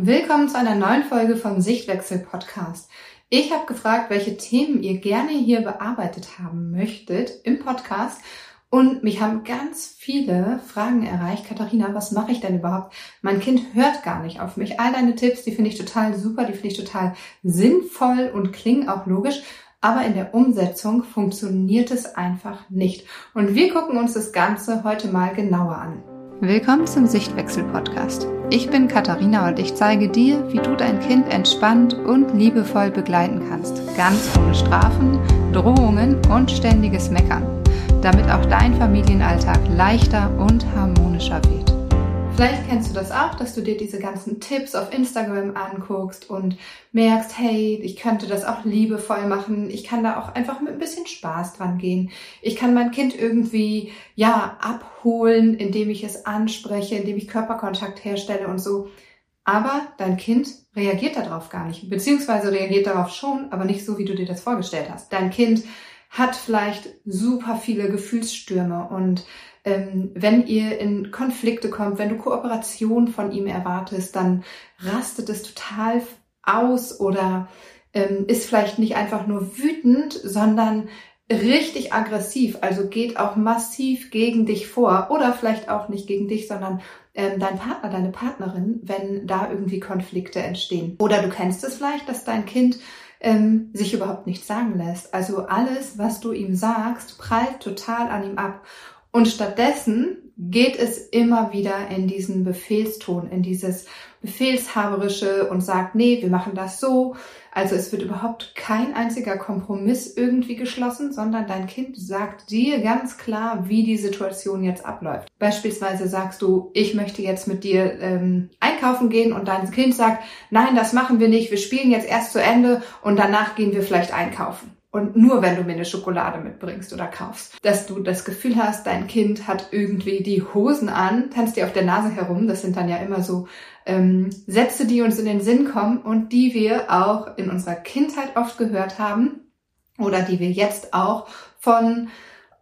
Willkommen zu einer neuen Folge vom Sichtwechsel Podcast. Ich habe gefragt, welche Themen ihr gerne hier bearbeitet haben möchtet im Podcast und mich haben ganz viele Fragen erreicht. Katharina, was mache ich denn überhaupt? Mein Kind hört gar nicht auf mich. All deine Tipps, die finde ich total super, die finde ich total sinnvoll und klingen auch logisch. Aber in der Umsetzung funktioniert es einfach nicht. Und wir gucken uns das Ganze heute mal genauer an. Willkommen zum Sichtwechsel Podcast. Ich bin Katharina und ich zeige dir, wie du dein Kind entspannt und liebevoll begleiten kannst. Ganz ohne Strafen, Drohungen und ständiges Meckern. Damit auch dein Familienalltag leichter und harmonischer wird. Vielleicht kennst du das auch, dass du dir diese ganzen Tipps auf Instagram anguckst und merkst, hey, ich könnte das auch liebevoll machen. Ich kann da auch einfach mit ein bisschen Spaß dran gehen. Ich kann mein Kind irgendwie, ja, abholen, indem ich es anspreche, indem ich Körperkontakt herstelle und so. Aber dein Kind reagiert darauf gar nicht, beziehungsweise reagiert darauf schon, aber nicht so, wie du dir das vorgestellt hast. Dein Kind hat vielleicht super viele Gefühlsstürme und wenn ihr in Konflikte kommt, wenn du Kooperation von ihm erwartest, dann rastet es total aus oder ähm, ist vielleicht nicht einfach nur wütend, sondern richtig aggressiv, also geht auch massiv gegen dich vor oder vielleicht auch nicht gegen dich, sondern ähm, dein Partner, deine Partnerin, wenn da irgendwie Konflikte entstehen. Oder du kennst es vielleicht, dass dein Kind ähm, sich überhaupt nichts sagen lässt. Also alles, was du ihm sagst, prallt total an ihm ab. Und stattdessen geht es immer wieder in diesen Befehlston, in dieses Befehlshaberische und sagt, nee, wir machen das so. Also es wird überhaupt kein einziger Kompromiss irgendwie geschlossen, sondern dein Kind sagt dir ganz klar, wie die Situation jetzt abläuft. Beispielsweise sagst du, ich möchte jetzt mit dir ähm, einkaufen gehen und dein Kind sagt, nein, das machen wir nicht, wir spielen jetzt erst zu Ende und danach gehen wir vielleicht einkaufen. Und nur wenn du mir eine Schokolade mitbringst oder kaufst, dass du das Gefühl hast, dein Kind hat irgendwie die Hosen an, tanzt dir auf der Nase herum. Das sind dann ja immer so ähm, Sätze, die uns in den Sinn kommen und die wir auch in unserer Kindheit oft gehört haben oder die wir jetzt auch von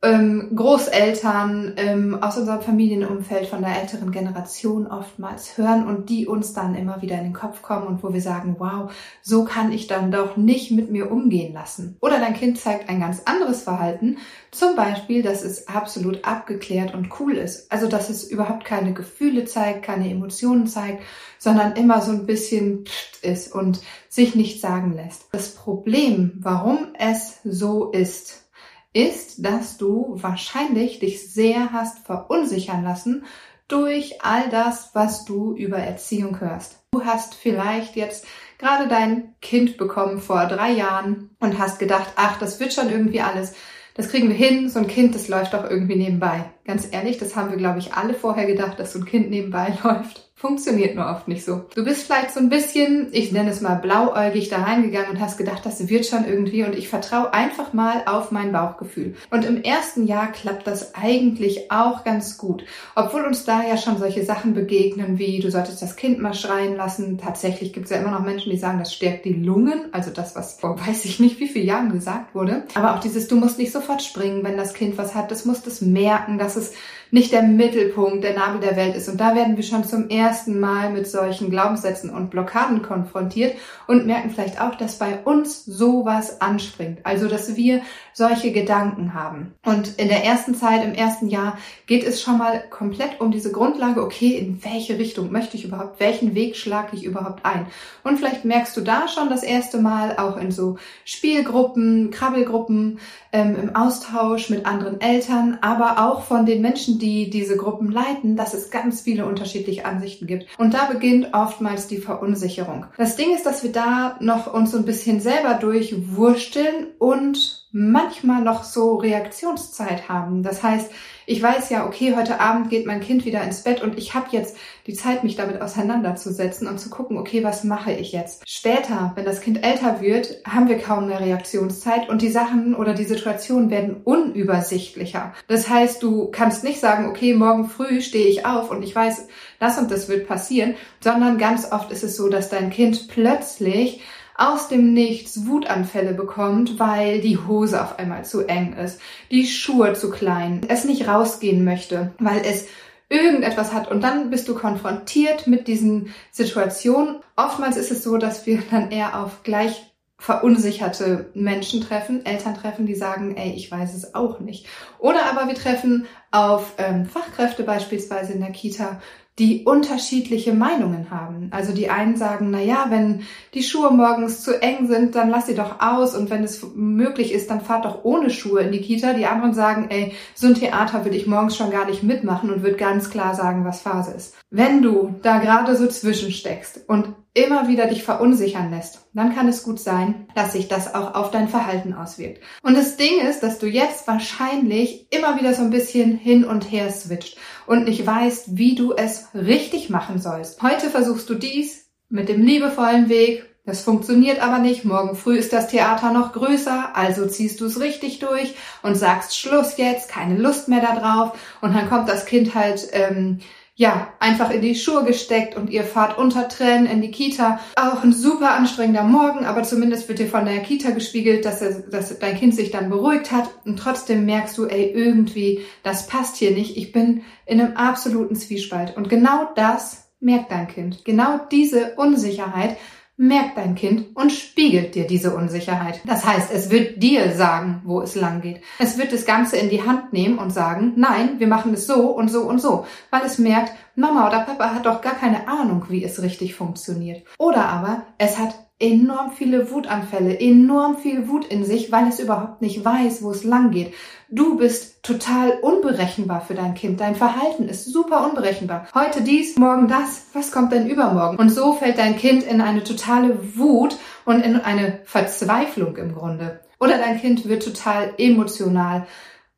ähm, Großeltern ähm, aus unserem Familienumfeld von der älteren Generation oftmals hören und die uns dann immer wieder in den Kopf kommen und wo wir sagen, wow, so kann ich dann doch nicht mit mir umgehen lassen. Oder dein Kind zeigt ein ganz anderes Verhalten, zum Beispiel, dass es absolut abgeklärt und cool ist. Also, dass es überhaupt keine Gefühle zeigt, keine Emotionen zeigt, sondern immer so ein bisschen ist und sich nicht sagen lässt. Das Problem, warum es so ist, ist, dass du wahrscheinlich dich sehr hast verunsichern lassen durch all das, was du über Erziehung hörst. Du hast vielleicht jetzt gerade dein Kind bekommen vor drei Jahren und hast gedacht, ach, das wird schon irgendwie alles. Das kriegen wir hin. So ein Kind, das läuft doch irgendwie nebenbei. Ganz ehrlich, das haben wir, glaube ich, alle vorher gedacht, dass so ein Kind nebenbei läuft. Funktioniert nur oft nicht so. Du bist vielleicht so ein bisschen, ich nenne es mal blauäugig da reingegangen und hast gedacht, das wird schon irgendwie und ich vertraue einfach mal auf mein Bauchgefühl. Und im ersten Jahr klappt das eigentlich auch ganz gut. Obwohl uns da ja schon solche Sachen begegnen wie, du solltest das Kind mal schreien lassen. Tatsächlich gibt es ja immer noch Menschen, die sagen, das stärkt die Lungen. Also das, was vor weiß ich nicht wie viele Jahren gesagt wurde. Aber auch dieses, du musst nicht sofort springen, wenn das Kind was hat. Das musst es merken, dass es nicht der Mittelpunkt, der Nabel der Welt ist. Und da werden wir schon zum ersten Mal mit solchen Glaubenssätzen und Blockaden konfrontiert und merken vielleicht auch, dass bei uns sowas anspringt. Also, dass wir solche Gedanken haben. Und in der ersten Zeit, im ersten Jahr geht es schon mal komplett um diese Grundlage, okay, in welche Richtung möchte ich überhaupt, welchen Weg schlage ich überhaupt ein? Und vielleicht merkst du da schon das erste Mal auch in so Spielgruppen, Krabbelgruppen, ähm, im Austausch mit anderen Eltern, aber auch von den Menschen, die diese Gruppen leiten, dass es ganz viele unterschiedliche Ansichten gibt. Und da beginnt oftmals die Verunsicherung. Das Ding ist, dass wir da noch uns so ein bisschen selber durchwursteln und manchmal noch so Reaktionszeit haben. Das heißt, ich weiß ja, okay, heute Abend geht mein Kind wieder ins Bett und ich habe jetzt die Zeit, mich damit auseinanderzusetzen und zu gucken, okay, was mache ich jetzt? Später, wenn das Kind älter wird, haben wir kaum mehr Reaktionszeit und die Sachen oder die Situationen werden unübersichtlicher. Das heißt, du kannst nicht sagen, okay, morgen früh stehe ich auf und ich weiß, das und das wird passieren, sondern ganz oft ist es so, dass dein Kind plötzlich aus dem Nichts Wutanfälle bekommt, weil die Hose auf einmal zu eng ist, die Schuhe zu klein, es nicht rausgehen möchte, weil es irgendetwas hat und dann bist du konfrontiert mit diesen Situationen. Oftmals ist es so, dass wir dann eher auf gleich verunsicherte Menschen treffen, Eltern treffen, die sagen, ey, ich weiß es auch nicht. Oder aber wir treffen auf ähm, Fachkräfte beispielsweise in der Kita, die unterschiedliche Meinungen haben. Also die einen sagen, na ja, wenn die Schuhe morgens zu eng sind, dann lass sie doch aus und wenn es möglich ist, dann fahrt doch ohne Schuhe in die Kita. Die anderen sagen, ey, so ein Theater würde ich morgens schon gar nicht mitmachen und würde ganz klar sagen, was Phase ist. Wenn du da gerade so zwischensteckst und immer wieder dich verunsichern lässt, dann kann es gut sein, dass sich das auch auf dein Verhalten auswirkt. Und das Ding ist, dass du jetzt wahrscheinlich immer wieder so ein bisschen hin und her switcht und nicht weißt, wie du es richtig machen sollst. Heute versuchst du dies mit dem liebevollen Weg. Das funktioniert aber nicht. Morgen früh ist das Theater noch größer, also ziehst du es richtig durch und sagst Schluss jetzt, keine Lust mehr darauf. Und dann kommt das Kind halt ähm, ja, einfach in die Schuhe gesteckt und ihr fahrt unter Tränen in die Kita. Auch ein super anstrengender Morgen, aber zumindest wird dir von der Kita gespiegelt, dass, er, dass dein Kind sich dann beruhigt hat und trotzdem merkst du, ey, irgendwie, das passt hier nicht. Ich bin in einem absoluten Zwiespalt. Und genau das merkt dein Kind. Genau diese Unsicherheit merkt dein Kind und spiegelt dir diese Unsicherheit. Das heißt, es wird dir sagen, wo es lang geht. Es wird das Ganze in die Hand nehmen und sagen, nein, wir machen es so und so und so, weil es merkt, Mama oder Papa hat doch gar keine Ahnung, wie es richtig funktioniert. Oder aber es hat enorm viele Wutanfälle, enorm viel Wut in sich, weil es überhaupt nicht weiß, wo es lang geht. Du bist total unberechenbar für dein Kind. Dein Verhalten ist super unberechenbar. Heute dies, morgen das. Was kommt denn übermorgen? Und so fällt dein Kind in eine totale Wut und in eine Verzweiflung im Grunde. Oder dein Kind wird total emotional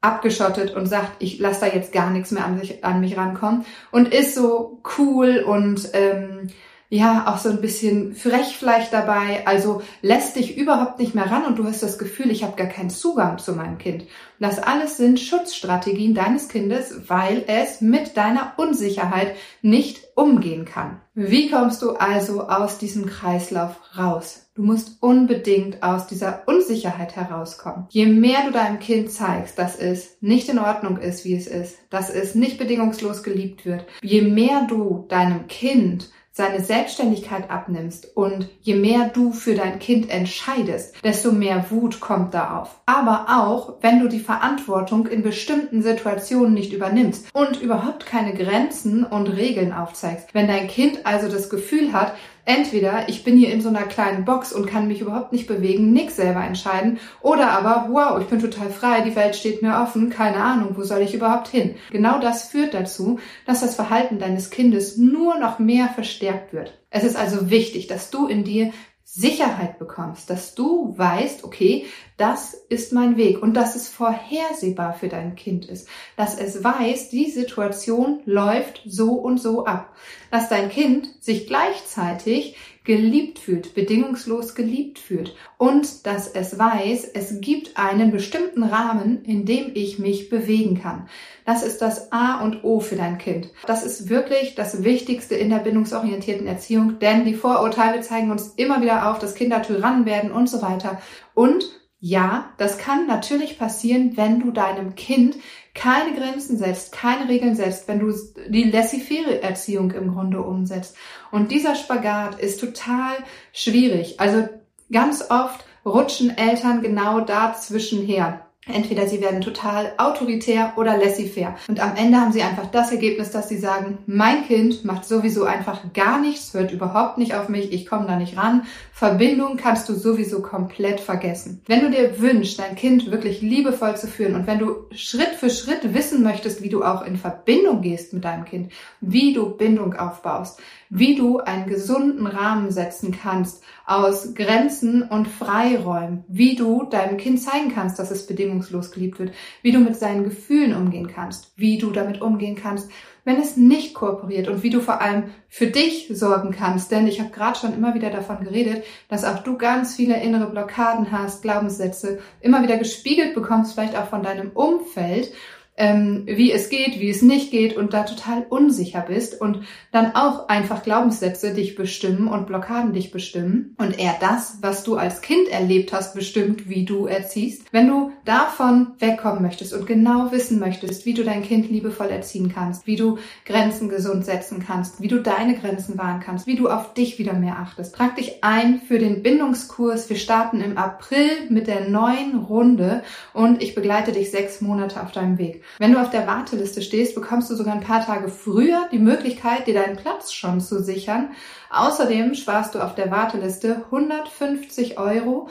abgeschottet und sagt, ich lasse da jetzt gar nichts mehr an, sich, an mich rankommen und ist so cool und ähm, ja, auch so ein bisschen frech vielleicht dabei, also lässt dich überhaupt nicht mehr ran und du hast das Gefühl, ich habe gar keinen Zugang zu meinem Kind. Das alles sind Schutzstrategien deines Kindes, weil es mit deiner Unsicherheit nicht umgehen kann. Wie kommst du also aus diesem Kreislauf raus? Du musst unbedingt aus dieser Unsicherheit herauskommen. Je mehr du deinem Kind zeigst, dass es nicht in Ordnung ist, wie es ist, dass es nicht bedingungslos geliebt wird, je mehr du deinem Kind seine Selbstständigkeit abnimmst und je mehr du für dein Kind entscheidest, desto mehr Wut kommt da auf. Aber auch, wenn du die Verantwortung in bestimmten Situationen nicht übernimmst und überhaupt keine Grenzen und Regeln aufzeigst. Wenn dein Kind also das Gefühl hat, Entweder ich bin hier in so einer kleinen Box und kann mich überhaupt nicht bewegen, nix selber entscheiden, oder aber, wow, ich bin total frei, die Welt steht mir offen, keine Ahnung, wo soll ich überhaupt hin? Genau das führt dazu, dass das Verhalten deines Kindes nur noch mehr verstärkt wird. Es ist also wichtig, dass du in dir Sicherheit bekommst, dass du weißt, okay, das ist mein Weg und dass es vorhersehbar für dein Kind ist, dass es weiß, die Situation läuft so und so ab, dass dein Kind sich gleichzeitig geliebt fühlt, bedingungslos geliebt fühlt und dass es weiß, es gibt einen bestimmten Rahmen, in dem ich mich bewegen kann. Das ist das A und O für dein Kind. Das ist wirklich das Wichtigste in der bindungsorientierten Erziehung, denn die Vorurteile zeigen uns immer wieder auf, dass Kinder Tyrannen werden und so weiter. Und ja, das kann natürlich passieren, wenn du deinem Kind keine Grenzen setzt, keine Regeln setzt, wenn du die laissez-faire Erziehung im Grunde umsetzt. Und dieser Spagat ist total schwierig. Also ganz oft rutschen Eltern genau dazwischen her. Entweder sie werden total autoritär oder laissez-faire. Und am Ende haben sie einfach das Ergebnis, dass sie sagen, mein Kind macht sowieso einfach gar nichts, hört überhaupt nicht auf mich, ich komme da nicht ran. Verbindung kannst du sowieso komplett vergessen. Wenn du dir wünschst, dein Kind wirklich liebevoll zu führen und wenn du Schritt für Schritt wissen möchtest, wie du auch in Verbindung gehst mit deinem Kind, wie du Bindung aufbaust, wie du einen gesunden Rahmen setzen kannst aus Grenzen und Freiräumen, wie du deinem Kind zeigen kannst, dass es bedingungslos geliebt wird, wie du mit seinen Gefühlen umgehen kannst, wie du damit umgehen kannst, wenn es nicht kooperiert und wie du vor allem für dich sorgen kannst. Denn ich habe gerade schon immer wieder davon geredet, dass auch du ganz viele innere Blockaden hast, Glaubenssätze, immer wieder gespiegelt bekommst, vielleicht auch von deinem Umfeld ähm, wie es geht, wie es nicht geht und da total unsicher bist und dann auch einfach Glaubenssätze dich bestimmen und Blockaden dich bestimmen und eher das, was du als Kind erlebt hast, bestimmt, wie du erziehst. Wenn du davon wegkommen möchtest und genau wissen möchtest, wie du dein Kind liebevoll erziehen kannst, wie du Grenzen gesund setzen kannst, wie du deine Grenzen wahren kannst, wie du auf dich wieder mehr achtest, trag dich ein für den Bindungskurs. Wir starten im April mit der neuen Runde und ich begleite dich sechs Monate auf deinem Weg. Wenn du auf der Warteliste stehst, bekommst du sogar ein paar Tage früher die Möglichkeit, dir deinen Platz schon zu sichern. Außerdem sparst du auf der Warteliste 150 Euro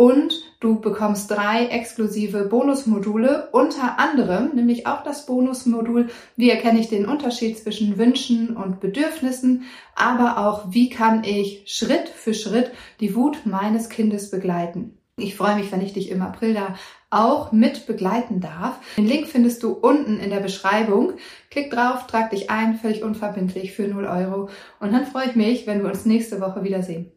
und du bekommst drei exklusive Bonusmodule, unter anderem nämlich auch das Bonusmodul, wie erkenne ich den Unterschied zwischen Wünschen und Bedürfnissen, aber auch wie kann ich Schritt für Schritt die Wut meines Kindes begleiten. Ich freue mich, wenn ich dich im April da auch mit begleiten darf. Den Link findest du unten in der Beschreibung. Klick drauf, trag dich ein, völlig unverbindlich für 0 Euro. Und dann freue ich mich, wenn wir uns nächste Woche wiedersehen.